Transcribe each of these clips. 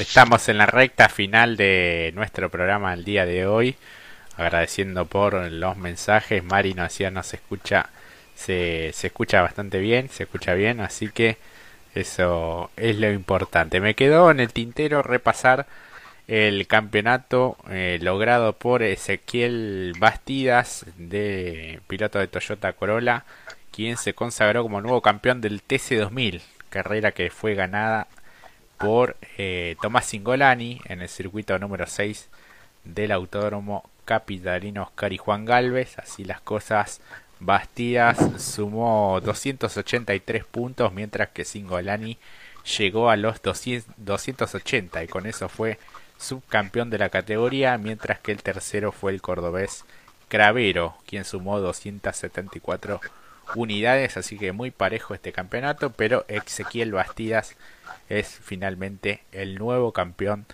Estamos en la recta final de nuestro programa el día de hoy. Agradeciendo por los mensajes. Mari nos decía, nos escucha, se, se escucha bastante bien, se escucha bien, así que eso es lo importante. Me quedó en el tintero repasar el campeonato eh, logrado por Ezequiel Bastidas, de piloto de Toyota Corolla, quien se consagró como nuevo campeón del TC2000, carrera que fue ganada por eh, Tomás Singolani en el circuito número 6 del Autódromo Capitalino Oscar y Juan Galvez. Así las cosas, Bastidas sumó 283 puntos, mientras que Singolani llegó a los 280 y con eso fue subcampeón de la categoría, mientras que el tercero fue el cordobés Cravero, quien sumó 274 unidades, así que muy parejo este campeonato, pero Ezequiel Bastidas es finalmente el nuevo campeón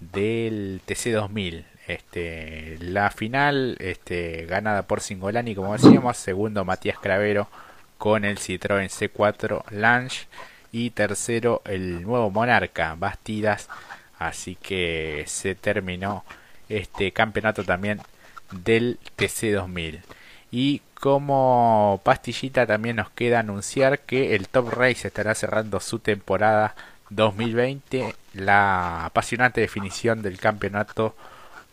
del TC2000. Este, la final este, ganada por Singolani, como decíamos, segundo Matías Cravero con el Citroën C4 Lange y tercero el nuevo Monarca Bastidas. Así que se terminó este campeonato también del TC2000. Y como pastillita también nos queda anunciar que el Top Race estará cerrando su temporada 2020. La apasionante definición del campeonato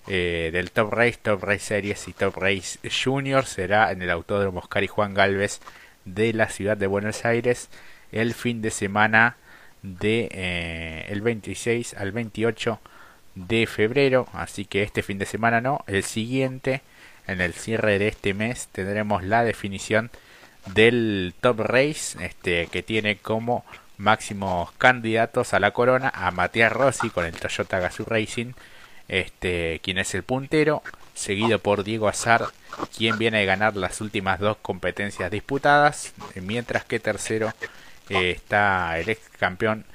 eh, del Top Race, Top Race Series y Top Race Junior será en el Autódromo Oscar y Juan Galvez de la ciudad de Buenos Aires el fin de semana de eh, el 26 al 28 de febrero. Así que este fin de semana no, el siguiente en el cierre de este mes tendremos la definición del Top Race, este que tiene como máximos candidatos a la corona a Matías Rossi con el Toyota Gazoo Racing, este quien es el puntero, seguido por Diego Azar, quien viene a ganar las últimas dos competencias disputadas, mientras que tercero eh, está el ex campeón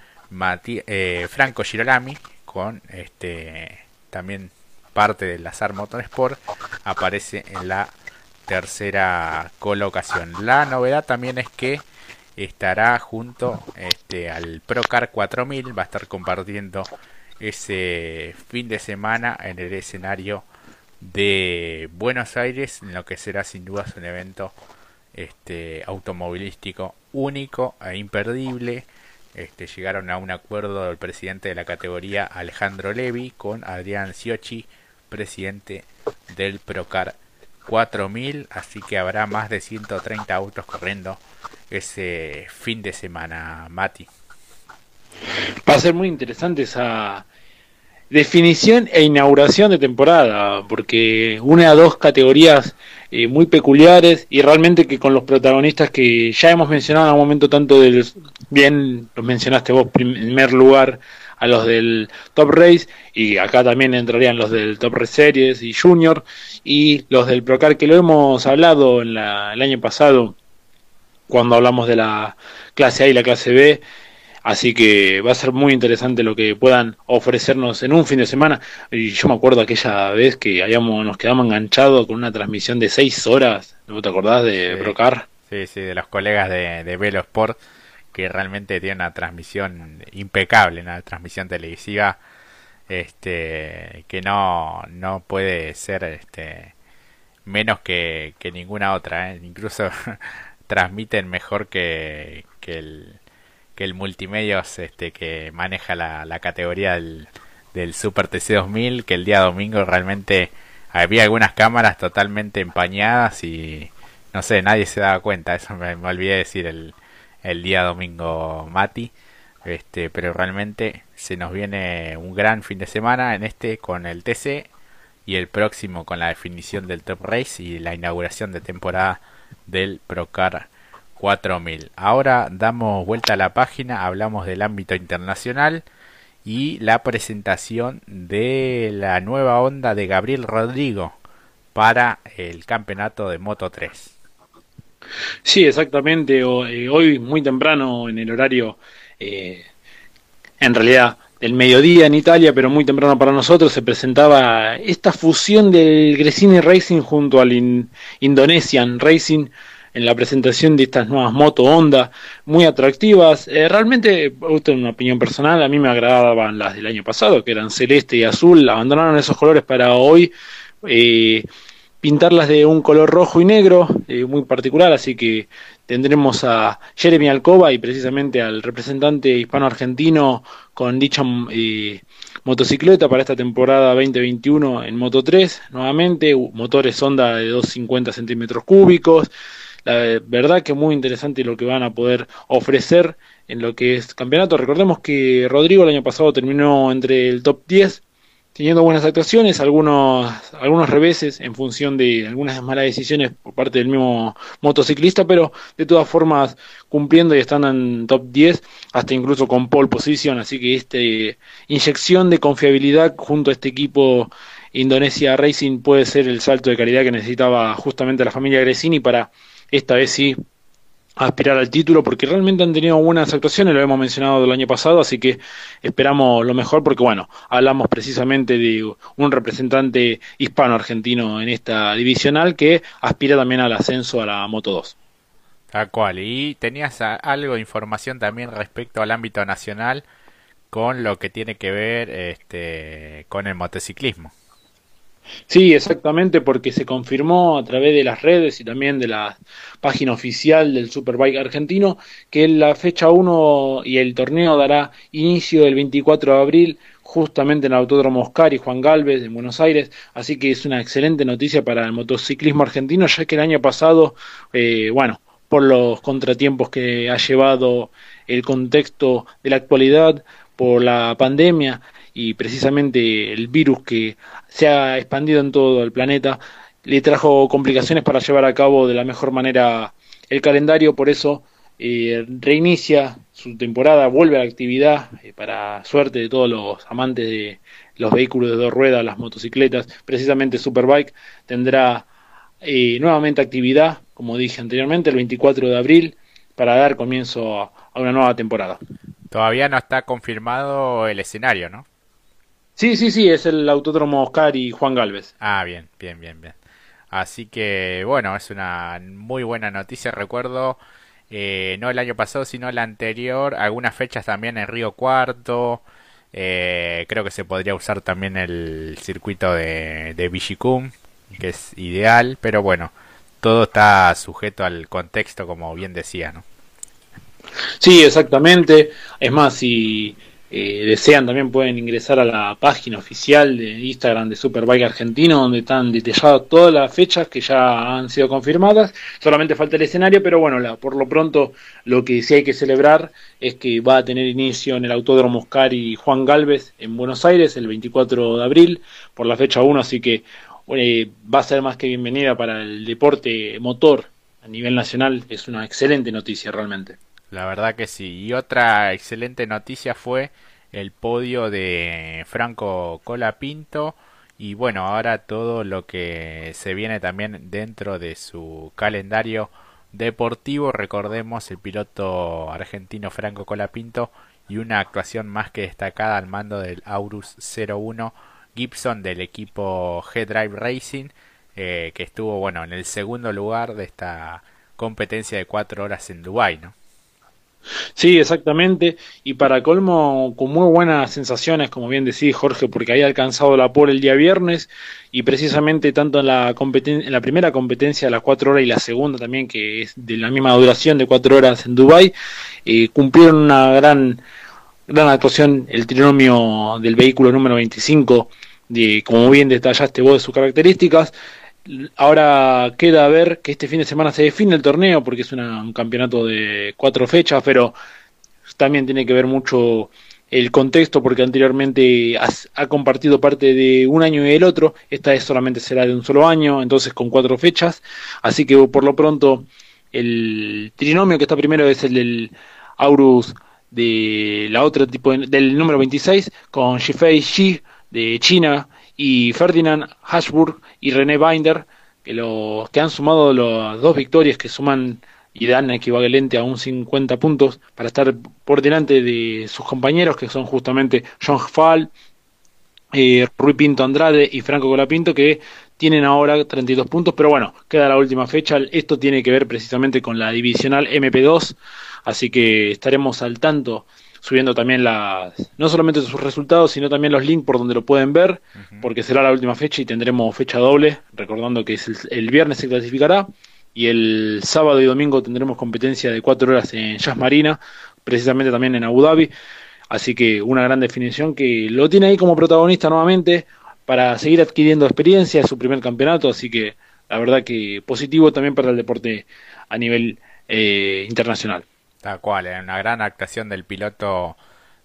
eh, Franco Girolami con este también parte del Lazar Motorsport, aparece en la tercera colocación. La novedad también es que estará junto este, al Procar 4000, va a estar compartiendo ese fin de semana en el escenario de Buenos Aires, en lo que será sin duda un evento este, automovilístico único e imperdible. Este, llegaron a un acuerdo el presidente de la categoría Alejandro Levi con Adrián Siochi presidente del Procar 4000, así que habrá más de 130 autos corriendo ese fin de semana, Mati. Va a ser muy interesante esa definición e inauguración de temporada, porque une a dos categorías eh, muy peculiares y realmente que con los protagonistas que ya hemos mencionado en un momento tanto del, bien los mencionaste vos, primer lugar a los del Top Race y acá también entrarían los del Top Race Series y Junior y los del Procar que lo hemos hablado en la, el año pasado cuando hablamos de la clase A y la clase B. Así que va a ser muy interesante lo que puedan ofrecernos en un fin de semana. Y yo me acuerdo aquella vez que habíamos, nos quedamos enganchados con una transmisión de seis horas. ¿No te acordás de Procar? Sí, sí, de los colegas de, de Velo Sport que realmente tiene una transmisión impecable, una transmisión televisiva este que no, no puede ser este menos que, que ninguna otra, ¿eh? incluso transmiten mejor que, que el que el multimedios este que maneja la, la categoría del, del Super TC 2000 que el día domingo realmente había algunas cámaras totalmente empañadas y no sé, nadie se daba cuenta, eso me, me olvidé decir el, el día domingo Mati. Este, pero realmente se nos viene un gran fin de semana en este con el TC y el próximo con la definición del Top Race y la inauguración de temporada del Procar 4000. Ahora damos vuelta a la página, hablamos del ámbito internacional y la presentación de la nueva onda de Gabriel Rodrigo para el campeonato de Moto 3. Sí, exactamente. Eh, hoy muy temprano en el horario, eh, en realidad del mediodía en Italia, pero muy temprano para nosotros, se presentaba esta fusión del Gresini Racing junto al Indonesian Racing, en la presentación de estas nuevas motos Honda, muy atractivas. Eh, realmente, esto es una opinión personal, a mí me agradaban las del año pasado, que eran celeste y azul, abandonaron esos colores para hoy. Eh, pintarlas de un color rojo y negro, eh, muy particular, así que tendremos a Jeremy Alcoba y precisamente al representante hispano-argentino con dicha eh, motocicleta para esta temporada 2021 en Moto 3, nuevamente, motores Honda de 250 centímetros cúbicos, la verdad que muy interesante lo que van a poder ofrecer en lo que es campeonato. Recordemos que Rodrigo el año pasado terminó entre el top 10 teniendo buenas actuaciones, algunos, algunos reveses en función de algunas malas decisiones por parte del mismo motociclista, pero de todas formas cumpliendo y estando en top 10, hasta incluso con pole position, así que esta inyección de confiabilidad junto a este equipo Indonesia Racing puede ser el salto de calidad que necesitaba justamente la familia Gresini para esta vez sí aspirar al título porque realmente han tenido buenas actuaciones, lo hemos mencionado del año pasado, así que esperamos lo mejor porque bueno, hablamos precisamente de un representante hispano-argentino en esta divisional que aspira también al ascenso a la Moto 2. Tal cual, y tenías algo de información también respecto al ámbito nacional con lo que tiene que ver este, con el motociclismo. Sí, exactamente, porque se confirmó a través de las redes y también de la página oficial del Superbike argentino que la fecha 1 y el torneo dará inicio el 24 de abril justamente en el Autódromo Oscar y Juan Galvez en Buenos Aires, así que es una excelente noticia para el motociclismo argentino, ya que el año pasado, eh, bueno, por los contratiempos que ha llevado el contexto de la actualidad, por la pandemia, y precisamente el virus que se ha expandido en todo el planeta le trajo complicaciones para llevar a cabo de la mejor manera el calendario, por eso eh, reinicia su temporada, vuelve a la actividad eh, para suerte de todos los amantes de los vehículos de dos ruedas, las motocicletas, precisamente Superbike tendrá eh, nuevamente actividad, como dije anteriormente, el 24 de abril para dar comienzo a una nueva temporada. Todavía no está confirmado el escenario, ¿no? Sí, sí, sí, es el Autódromo Oscar y Juan Galvez. Ah, bien, bien, bien, bien. Así que, bueno, es una muy buena noticia. Recuerdo, eh, no el año pasado, sino el anterior, algunas fechas también en Río Cuarto. Eh, creo que se podría usar también el circuito de, de que es ideal, pero bueno, todo está sujeto al contexto, como bien decía, ¿no? Sí, exactamente. Es más, si eh, desean también pueden ingresar a la página oficial de Instagram de Superbike Argentino donde están detalladas todas las fechas que ya han sido confirmadas. Solamente falta el escenario pero bueno por lo pronto lo que sí hay que celebrar es que va a tener inicio en el Autódromo Oscar y Juan Galvez en Buenos Aires el 24 de abril por la fecha 1 así que eh, va a ser más que bienvenida para el deporte motor a nivel nacional. Es una excelente noticia realmente la verdad que sí. Y otra excelente noticia fue el podio de Franco Colapinto. Y bueno, ahora todo lo que se viene también dentro de su calendario deportivo. Recordemos el piloto argentino Franco Colapinto y una actuación más que destacada al mando del Aurus 01 Gibson del equipo G-Drive Racing, eh, que estuvo bueno en el segundo lugar de esta competencia de cuatro horas en Dubai, ¿no? Sí, exactamente. Y para colmo, con muy buenas sensaciones, como bien decís, Jorge, porque había alcanzado la pole el día viernes y precisamente tanto en la, en la primera competencia de las cuatro horas y la segunda también, que es de la misma duración de cuatro horas en Dubai, eh, cumplieron una gran, gran actuación el trinomio del vehículo número 25, de, como bien detallaste vos de sus características. Ahora queda ver que este fin de semana se define el torneo porque es un campeonato de cuatro fechas, pero también tiene que ver mucho el contexto porque anteriormente ha compartido parte de un año y el otro, esta vez solamente será de un solo año, entonces con cuatro fechas, así que por lo pronto el trinomio que está primero es el del Aurus de la otra tipo del número 26 con Shifei Shi de China y Ferdinand Hashburg y René Binder, que, los, que han sumado las dos victorias que suman y dan equivalente a un 50 puntos para estar por delante de sus compañeros, que son justamente John Fall, eh, Rui Pinto Andrade y Franco Colapinto, que tienen ahora 32 puntos, pero bueno, queda la última fecha. Esto tiene que ver precisamente con la divisional MP2, así que estaremos al tanto subiendo también las, no solamente sus resultados, sino también los links por donde lo pueden ver, porque será la última fecha y tendremos fecha doble, recordando que es el, viernes se clasificará y el sábado y domingo tendremos competencia de cuatro horas en Jazz Marina, precisamente también en Abu Dhabi, así que una gran definición que lo tiene ahí como protagonista nuevamente para seguir adquiriendo experiencia, es su primer campeonato, así que la verdad que positivo también para el deporte a nivel eh, internacional. Tal cual, una gran actuación del piloto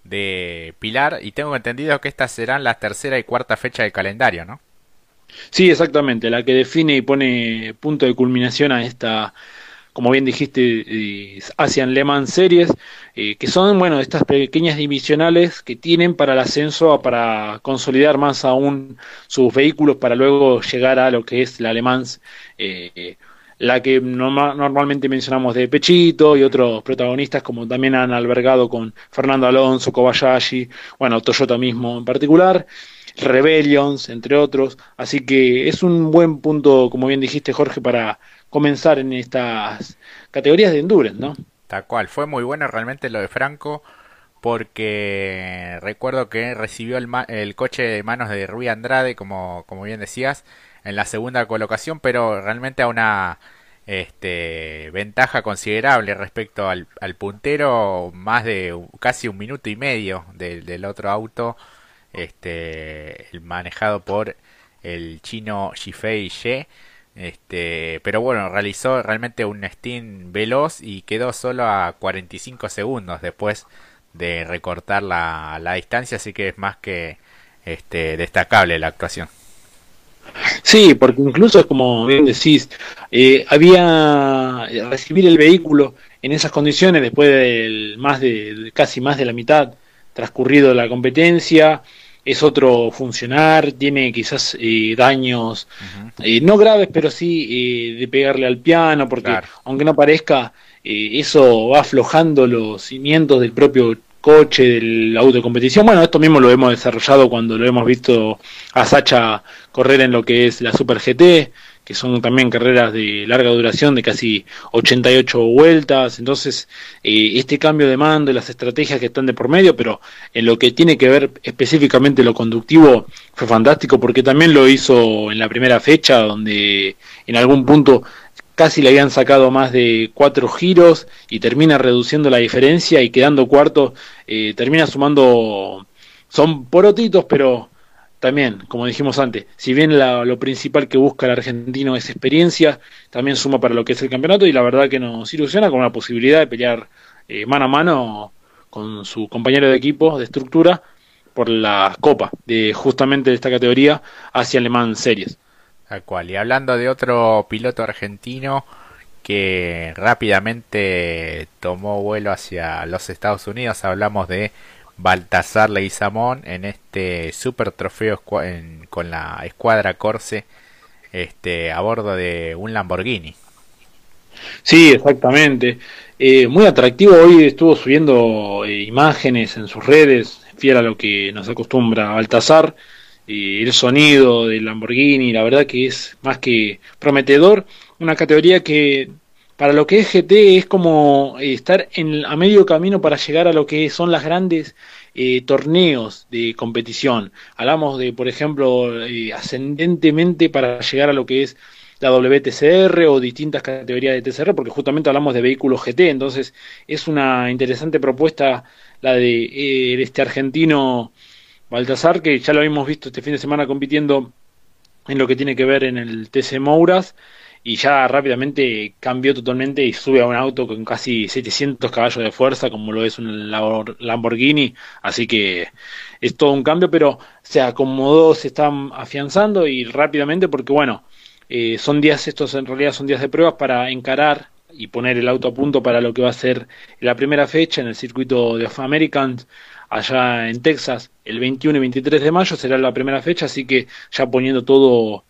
de Pilar y tengo entendido que estas serán la tercera y cuarta fecha del calendario, ¿no? Sí, exactamente, la que define y pone punto de culminación a esta, como bien dijiste, eh, Asian Le Mans Series, eh, que son, bueno, estas pequeñas divisionales que tienen para el ascenso, para consolidar más aún sus vehículos para luego llegar a lo que es la Le Mans eh, la que normalmente mencionamos de Pechito y otros protagonistas como también han albergado con Fernando Alonso, Kobayashi, bueno, Toyota mismo en particular, Rebellions, entre otros, así que es un buen punto, como bien dijiste Jorge, para comenzar en estas categorías de endurance, ¿no? Tal cual, fue muy bueno realmente lo de Franco porque recuerdo que recibió el, el coche de manos de Rui Andrade, como, como bien decías, en la segunda colocación, pero realmente a una este, ventaja considerable respecto al, puntero, más de casi un minuto y medio del otro auto, este, manejado por el chino Shifei Ye. Este, pero bueno, realizó realmente un steam veloz y quedó solo a 45 segundos después de recortar la, la distancia, así que es más que este, destacable la actuación. Sí, porque incluso es como bien decís, eh, había recibir el vehículo en esas condiciones después de más de casi más de la mitad transcurrido la competencia, es otro funcionar, tiene quizás eh, daños eh, no graves, pero sí de pegarle al piano, porque aunque no parezca, eso va aflojando los cimientos del propio coche, del auto de competición. Bueno, esto mismo lo hemos desarrollado cuando lo hemos visto a Sacha correr en lo que es la Super GT, que son también carreras de larga duración, de casi 88 vueltas. Entonces, eh, este cambio de mando y las estrategias que están de por medio, pero en lo que tiene que ver específicamente lo conductivo, fue fantástico porque también lo hizo en la primera fecha, donde en algún punto casi le habían sacado más de cuatro giros y termina reduciendo la diferencia y quedando cuarto, eh, termina sumando, son porotitos, pero también, como dijimos antes, si bien lo principal que busca el argentino es experiencia, también suma para lo que es el campeonato y la verdad que nos ilusiona con la posibilidad de pelear eh, mano a mano con su compañero de equipo de estructura por la copa de justamente de esta categoría hacia Alemán Series. Cual. Y hablando de otro piloto argentino que rápidamente tomó vuelo hacia los Estados Unidos, hablamos de Baltasar Leguizamón en este super trofeo con la escuadra Corse este, a bordo de un Lamborghini. Sí, exactamente. Eh, muy atractivo. Hoy estuvo subiendo eh, imágenes en sus redes, fiel a lo que nos acostumbra Baltasar el sonido del Lamborghini, la verdad que es más que prometedor, una categoría que para lo que es GT es como eh, estar en, a medio camino para llegar a lo que son las grandes eh, torneos de competición. Hablamos de, por ejemplo, eh, ascendentemente para llegar a lo que es la WTCR o distintas categorías de TCR, porque justamente hablamos de vehículos GT, entonces es una interesante propuesta la de este argentino Baltasar, que ya lo hemos visto este fin de semana compitiendo en lo que tiene que ver en el TC Mouras y ya rápidamente cambió totalmente y sube a un auto con casi 700 caballos de fuerza como lo es un Lamborghini, así que es todo un cambio, pero se acomodó, se está afianzando y rápidamente porque bueno, eh, son días, estos en realidad son días de pruebas para encarar y poner el auto a punto para lo que va a ser la primera fecha en el circuito de Americans allá en Texas el 21 y 23 de mayo será la primera fecha, así que ya poniendo todo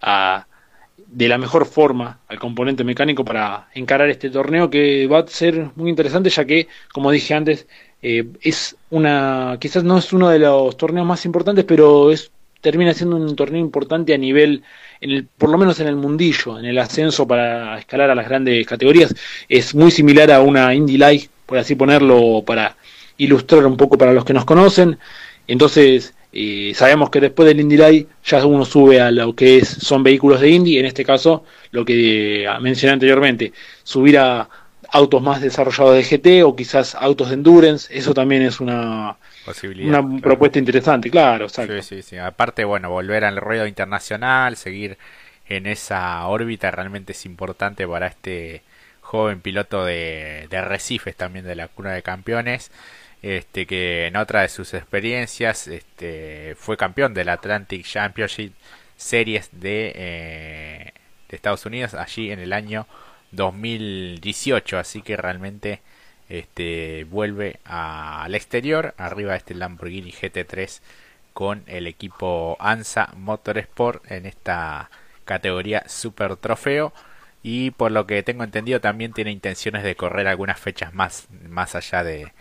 a, de la mejor forma al componente mecánico para encarar este torneo que va a ser muy interesante ya que, como dije antes, eh, es una, quizás no es uno de los torneos más importantes, pero es termina siendo un torneo importante a nivel, en el, por lo menos en el mundillo, en el ascenso para escalar a las grandes categorías. Es muy similar a una Indy Light, por así ponerlo, para ilustrar un poco para los que nos conocen. Entonces, eh, sabemos que después del Indy Light ya uno sube a lo que es, son vehículos de Indy, en este caso, lo que mencioné anteriormente, subir a autos más desarrollados de GT o quizás autos de endurance, eso también es una, una propuesta interesante, claro. Sí, sí, sí. Aparte, bueno, volver al ruedo internacional, seguir en esa órbita realmente es importante para este joven piloto de, de Recifes también de la cuna de campeones este que en otra de sus experiencias este fue campeón del Atlantic Championship Series de, eh, Estados Unidos allí en el año 2018 así que realmente este vuelve al exterior arriba de este Lamborghini GT3 con el equipo ANSA Motorsport en esta categoría super trofeo. Y por lo que tengo entendido también tiene intenciones de correr algunas fechas más más allá de,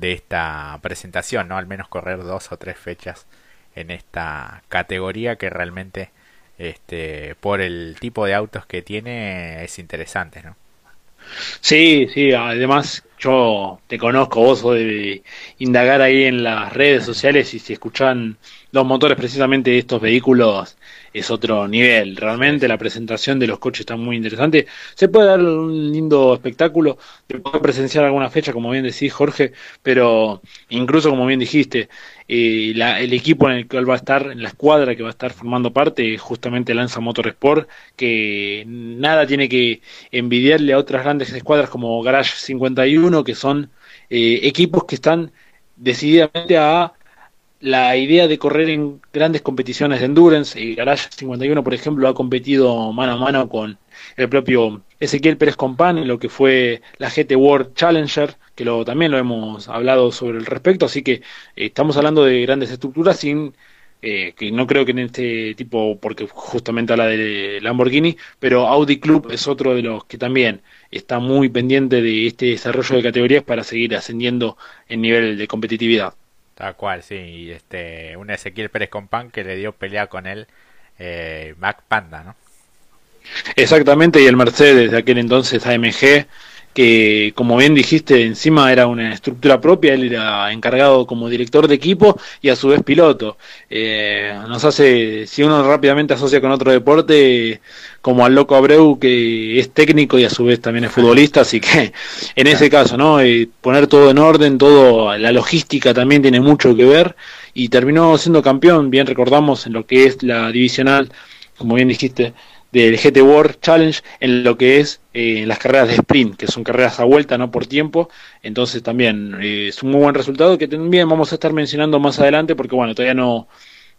de esta presentación, ¿no? Al menos correr dos o tres fechas en esta categoría que realmente este por el tipo de autos que tiene es interesante, ¿no? Sí, sí, además yo te conozco, vos de indagar ahí en las redes sociales y si escuchan los motores precisamente de estos vehículos es otro nivel. Realmente la presentación de los coches está muy interesante. Se puede dar un lindo espectáculo, se puede presenciar alguna fecha, como bien decís Jorge, pero incluso como bien dijiste, eh, el equipo en el que va a estar, en la escuadra que va a estar formando parte, justamente Lanza Motorsport, que nada tiene que envidiarle a otras grandes escuadras como Garage 51, que son eh, equipos que están decididamente a la idea de correr en grandes competiciones de endurance. y Garage 51, por ejemplo, ha competido mano a mano con el propio Ezequiel Pérez Compán en lo que fue la GT World Challenger, que lo, también lo hemos hablado sobre el respecto. Así que eh, estamos hablando de grandes estructuras sin. Eh, que no creo que en este tipo, porque justamente habla de Lamborghini, pero Audi Club es otro de los que también está muy pendiente de este desarrollo de categorías para seguir ascendiendo en nivel de competitividad. Tal cual, sí. Y este, un Ezequiel Pérez Compán que le dio pelea con él, eh, Mac Panda, ¿no? Exactamente, y el Mercedes de aquel entonces AMG que como bien dijiste, encima era una estructura propia, él era encargado como director de equipo y a su vez piloto. Eh, nos hace, si uno rápidamente asocia con otro deporte, como al loco Abreu, que es técnico y a su vez también es futbolista, así que en ese caso, ¿no? Eh, poner todo en orden, todo, la logística también tiene mucho que ver y terminó siendo campeón, bien recordamos, en lo que es la divisional, como bien dijiste, del GT World Challenge en lo que es eh, las carreras de sprint, que son carreras a vuelta, no por tiempo. Entonces también eh, es un muy buen resultado que también vamos a estar mencionando más adelante porque bueno, todavía no,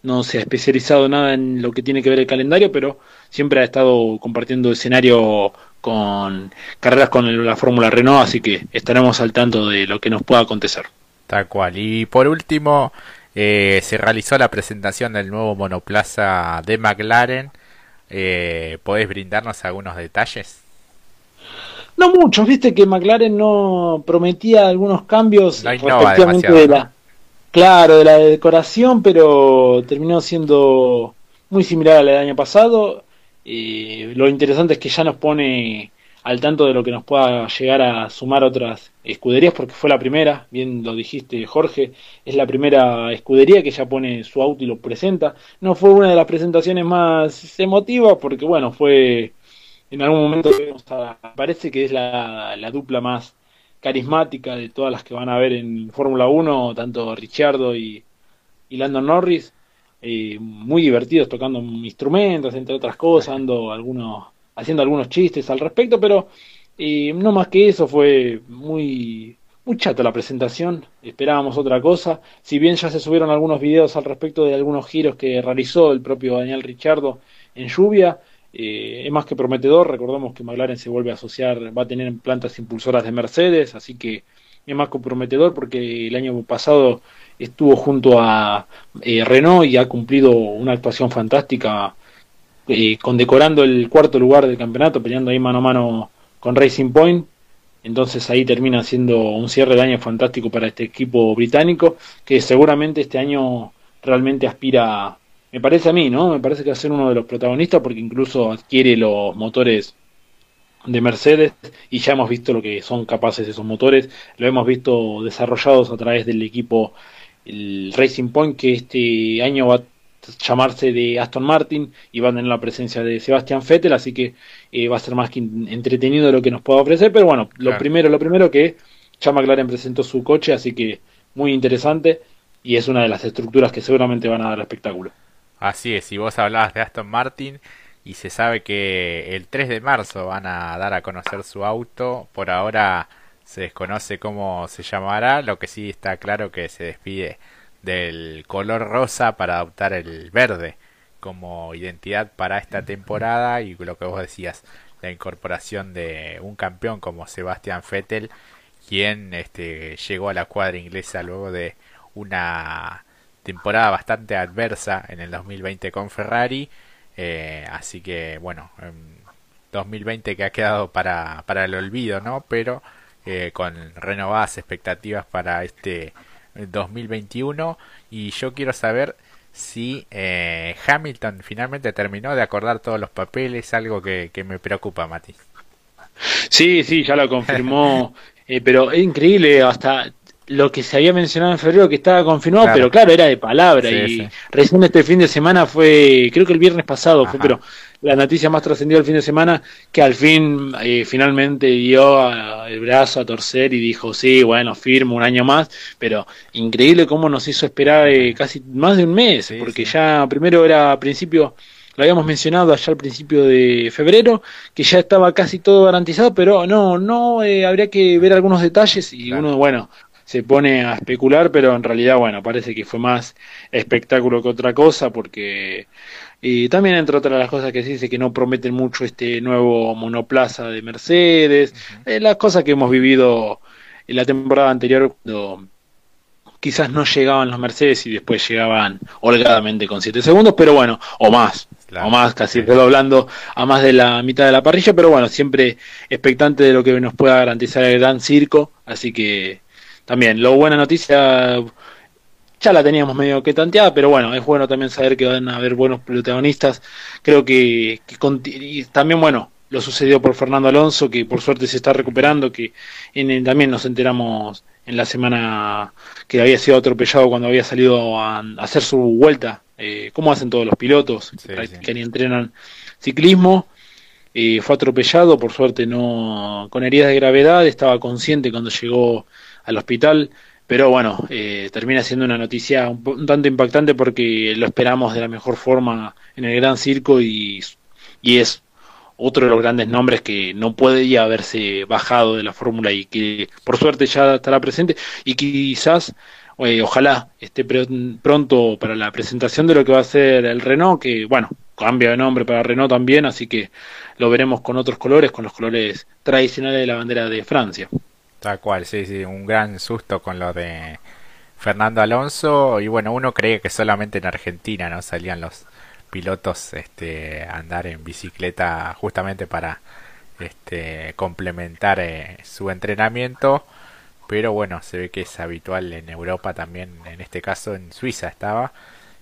no se ha especializado nada en lo que tiene que ver el calendario, pero siempre ha estado compartiendo escenario con carreras con la Fórmula Renault, así que estaremos al tanto de lo que nos pueda acontecer. Tal cual. Y por último, eh, se realizó la presentación del nuevo monoplaza de McLaren eh, ¿Podés brindarnos algunos detalles? No muchos, viste que McLaren no prometía algunos cambios respectivamente de la, claro, de la decoración, pero terminó siendo muy similar al del año pasado. y lo interesante es que ya nos pone al tanto de lo que nos pueda llegar a sumar otras escuderías, porque fue la primera, bien lo dijiste Jorge, es la primera escudería que ya pone su auto y lo presenta. No fue una de las presentaciones más emotivas, porque bueno, fue en algún momento parece que es la, la dupla más carismática de todas las que van a ver en Fórmula 1, tanto Richardo y, y Landon Norris. Eh, muy divertidos tocando instrumentos, entre otras cosas, dando algunos haciendo algunos chistes al respecto, pero eh, no más que eso, fue muy, muy chato la presentación, esperábamos otra cosa, si bien ya se subieron algunos videos al respecto de algunos giros que realizó el propio Daniel Richardo en lluvia, eh, es más que prometedor, recordamos que McLaren se vuelve a asociar, va a tener plantas impulsoras de Mercedes, así que es más que prometedor porque el año pasado estuvo junto a eh, Renault y ha cumplido una actuación fantástica eh, condecorando el cuarto lugar del campeonato, peleando ahí mano a mano con Racing Point. Entonces ahí termina siendo un cierre de año fantástico para este equipo británico, que seguramente este año realmente aspira me parece a mí, ¿no? Me parece que va a ser uno de los protagonistas porque incluso adquiere los motores de Mercedes y ya hemos visto lo que son capaces esos motores, lo hemos visto desarrollados a través del equipo el Racing Point que este año va a llamarse de Aston Martin y va a tener la presencia de Sebastián Vettel, así que eh, va a ser más que entretenido lo que nos pueda ofrecer, pero bueno, lo primero, lo primero que ya McLaren presentó su coche, así que muy interesante y es una de las estructuras que seguramente van a dar espectáculo. Así es, si vos hablabas de Aston Martin y se sabe que el 3 de marzo van a dar a conocer su auto, por ahora se desconoce cómo se llamará, lo que sí está claro que se despide del color rosa para adoptar el verde como identidad para esta temporada y lo que vos decías, la incorporación de un campeón como Sebastian Vettel, quien este, llegó a la cuadra inglesa luego de una temporada bastante adversa en el 2020 con Ferrari. Eh, así que bueno, 2020 que ha quedado para, para el olvido, ¿no? Pero eh, con renovadas expectativas para este 2021. Y yo quiero saber si eh, Hamilton finalmente terminó de acordar todos los papeles, algo que, que me preocupa, Mati. Sí, sí, ya lo confirmó, pero es increíble, hasta lo que se había mencionado en febrero que estaba confirmado, pero claro, era de palabra y recién este fin de semana fue, creo que el viernes pasado fue, pero la noticia más trascendida el fin de semana que al fin eh, finalmente dio el brazo a torcer y dijo, sí, bueno, firmo un año más, pero increíble cómo nos hizo esperar eh, casi más de un mes, porque ya primero era a principio lo habíamos mencionado allá al principio de febrero, que ya estaba casi todo garantizado, pero no, no, eh, habría que ver algunos detalles y uno, bueno, se pone a especular, pero en realidad, bueno, parece que fue más espectáculo que otra cosa, porque y también entre otras las cosas que se dice que no prometen mucho este nuevo monoplaza de Mercedes, eh, las cosas que hemos vivido en la temporada anterior cuando quizás no llegaban los Mercedes y después llegaban holgadamente con 7 segundos, pero bueno, o más, o más, casi hablando a más de la mitad de la parrilla, pero bueno, siempre expectante de lo que nos pueda garantizar el gran circo, así que también, lo buena noticia, ya la teníamos medio que tanteada, pero bueno, es bueno también saber que van a haber buenos protagonistas. Creo que, y también, bueno, lo sucedió por Fernando Alonso, que por suerte se está recuperando, que en, también nos enteramos en la semana que había sido atropellado cuando había salido a, hacer su vuelta, eh, como hacen todos los pilotos que ni entrenan ciclismo. Eh, fue atropellado, por suerte no con heridas de gravedad, estaba consciente cuando llegó al hospital. Pero bueno, eh, termina siendo una noticia un, tanto impactante porque lo esperamos de la mejor forma en el Gran Circo y, y es otro de los grandes nombres que no puede haberse bajado de la fórmula y que por suerte ya estará presente y quizás eh, ojalá esté pronto para la presentación de lo que va a ser el Renault, que bueno, cambia de nombre para Renault también, así que lo veremos con otros colores, con los colores tradicionales de la bandera de Francia. Tal cual, sí, sí, un gran susto con lo de Fernando Alonso. Y bueno, uno creía que solamente en Argentina no salían los pilotos este a andar en bicicleta justamente para este complementar eh, su entrenamiento, pero bueno, se ve que es habitual en Europa también, en este caso en Suiza estaba.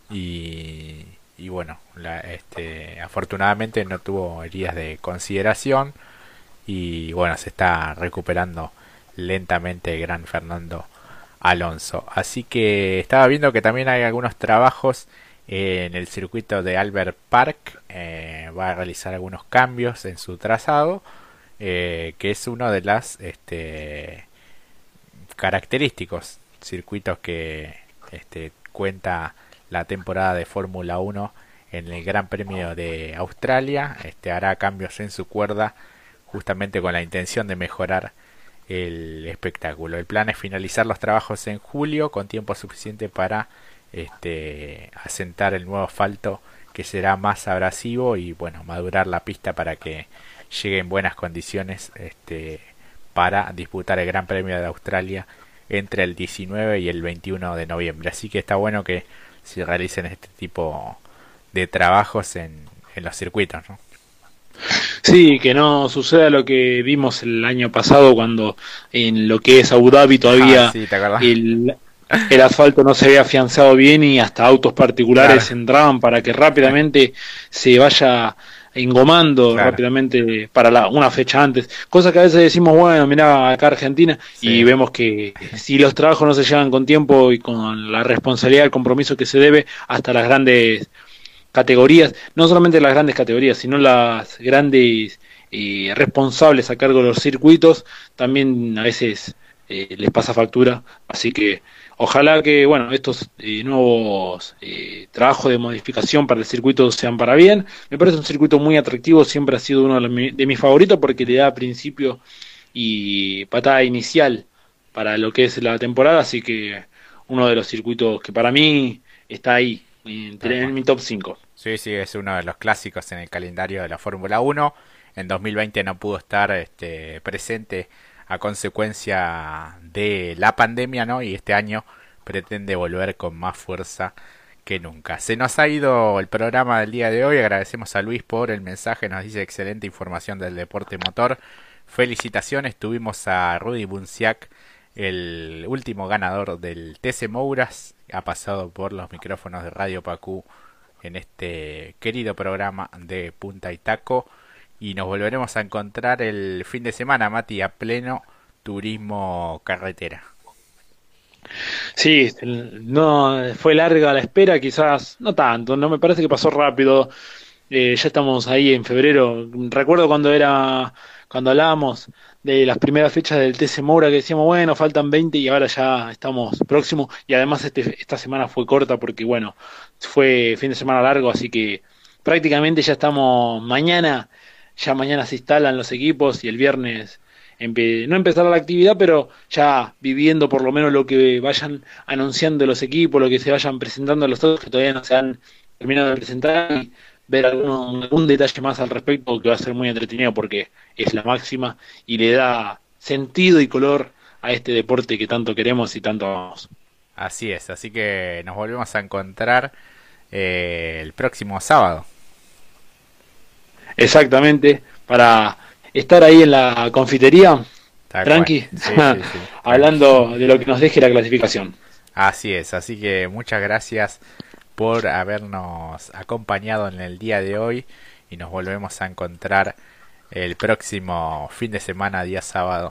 Y, y bueno, la, este, afortunadamente no tuvo heridas de consideración. Y bueno, se está recuperando lentamente el gran Fernando Alonso. Así que estaba viendo que también hay algunos trabajos en el circuito de Albert Park. Eh, va a realizar algunos cambios en su trazado, eh, que es uno de las este, característicos circuitos que este, cuenta la temporada de Fórmula 1 en el Gran Premio de Australia. Este, hará cambios en su cuerda justamente con la intención de mejorar el espectáculo. El plan es finalizar los trabajos en julio con tiempo suficiente para este, asentar el nuevo asfalto que será más abrasivo y bueno madurar la pista para que llegue en buenas condiciones este, para disputar el Gran Premio de Australia entre el 19 y el 21 de noviembre. Así que está bueno que se realicen este tipo de trabajos en, en los circuitos. ¿no? Sí, que no suceda lo que vimos el año pasado cuando en lo que es Abu Dhabi todavía ah, el, el asfalto no se había afianzado bien y hasta autos particulares entraban para que rápidamente se vaya engomando rápidamente para la, una fecha antes. Cosa que a veces decimos, bueno, mira acá Argentina, y vemos que si los trabajos no se llevan con tiempo y con la responsabilidad, el compromiso que se debe, hasta las grandes categorías, no solamente las grandes categorías, sino las grandes eh, responsables a cargo de los circuitos, también a veces eh, les pasa factura. Así que ojalá que bueno estos eh, nuevos trabajos de modificación para el circuito sean para bien. Me parece un circuito muy atractivo, siempre ha sido uno de, mis favoritos porque le da principio y patada inicial para lo que es la temporada, así que uno de los circuitos que para mí está ahí, en, mi top 5. Sí, sí, es uno de los clásicos en el calendario de la Fórmula 1. En 2020 no pudo estar este, presente a consecuencia de la pandemia, ¿no? Y este año pretende volver con más fuerza que nunca. Se nos ha ido el programa del día de hoy. Agradecemos a Luis por el mensaje. Nos dice excelente información del deporte motor. Felicitaciones. Tuvimos a Rudy Bunciak, el último ganador del TC Mouras. Ha pasado por los micrófonos de Radio Pacú en este querido programa de Punta y Taco. Y nos volveremos a encontrar el fin de semana, Mati, a pleno turismo carretera. Sí, no fue larga la espera, quizás no tanto, no me parece que pasó rápido. Eh, ya estamos ahí en febrero. Recuerdo cuando era cuando hablábamos de las primeras fechas del TC Moura que decíamos, bueno, faltan 20 y ahora ya estamos próximos. Y además este, esta semana fue corta porque, bueno, fue fin de semana largo, así que prácticamente ya estamos mañana, ya mañana se instalan los equipos y el viernes no empezará la actividad, pero ya viviendo por lo menos lo que vayan anunciando los equipos, lo que se vayan presentando los otros que todavía no se han terminado de presentar y ver algún, algún detalle más al respecto que va a ser muy entretenido porque es la máxima y le da sentido y color a este deporte que tanto queremos y tanto amamos. Así es, así que nos volvemos a encontrar eh, el próximo sábado. Exactamente, para estar ahí en la confitería, tranqui, hablando de lo que nos deje la clasificación. Así es, así que muchas gracias por habernos acompañado en el día de hoy y nos volvemos a encontrar el próximo fin de semana, día sábado,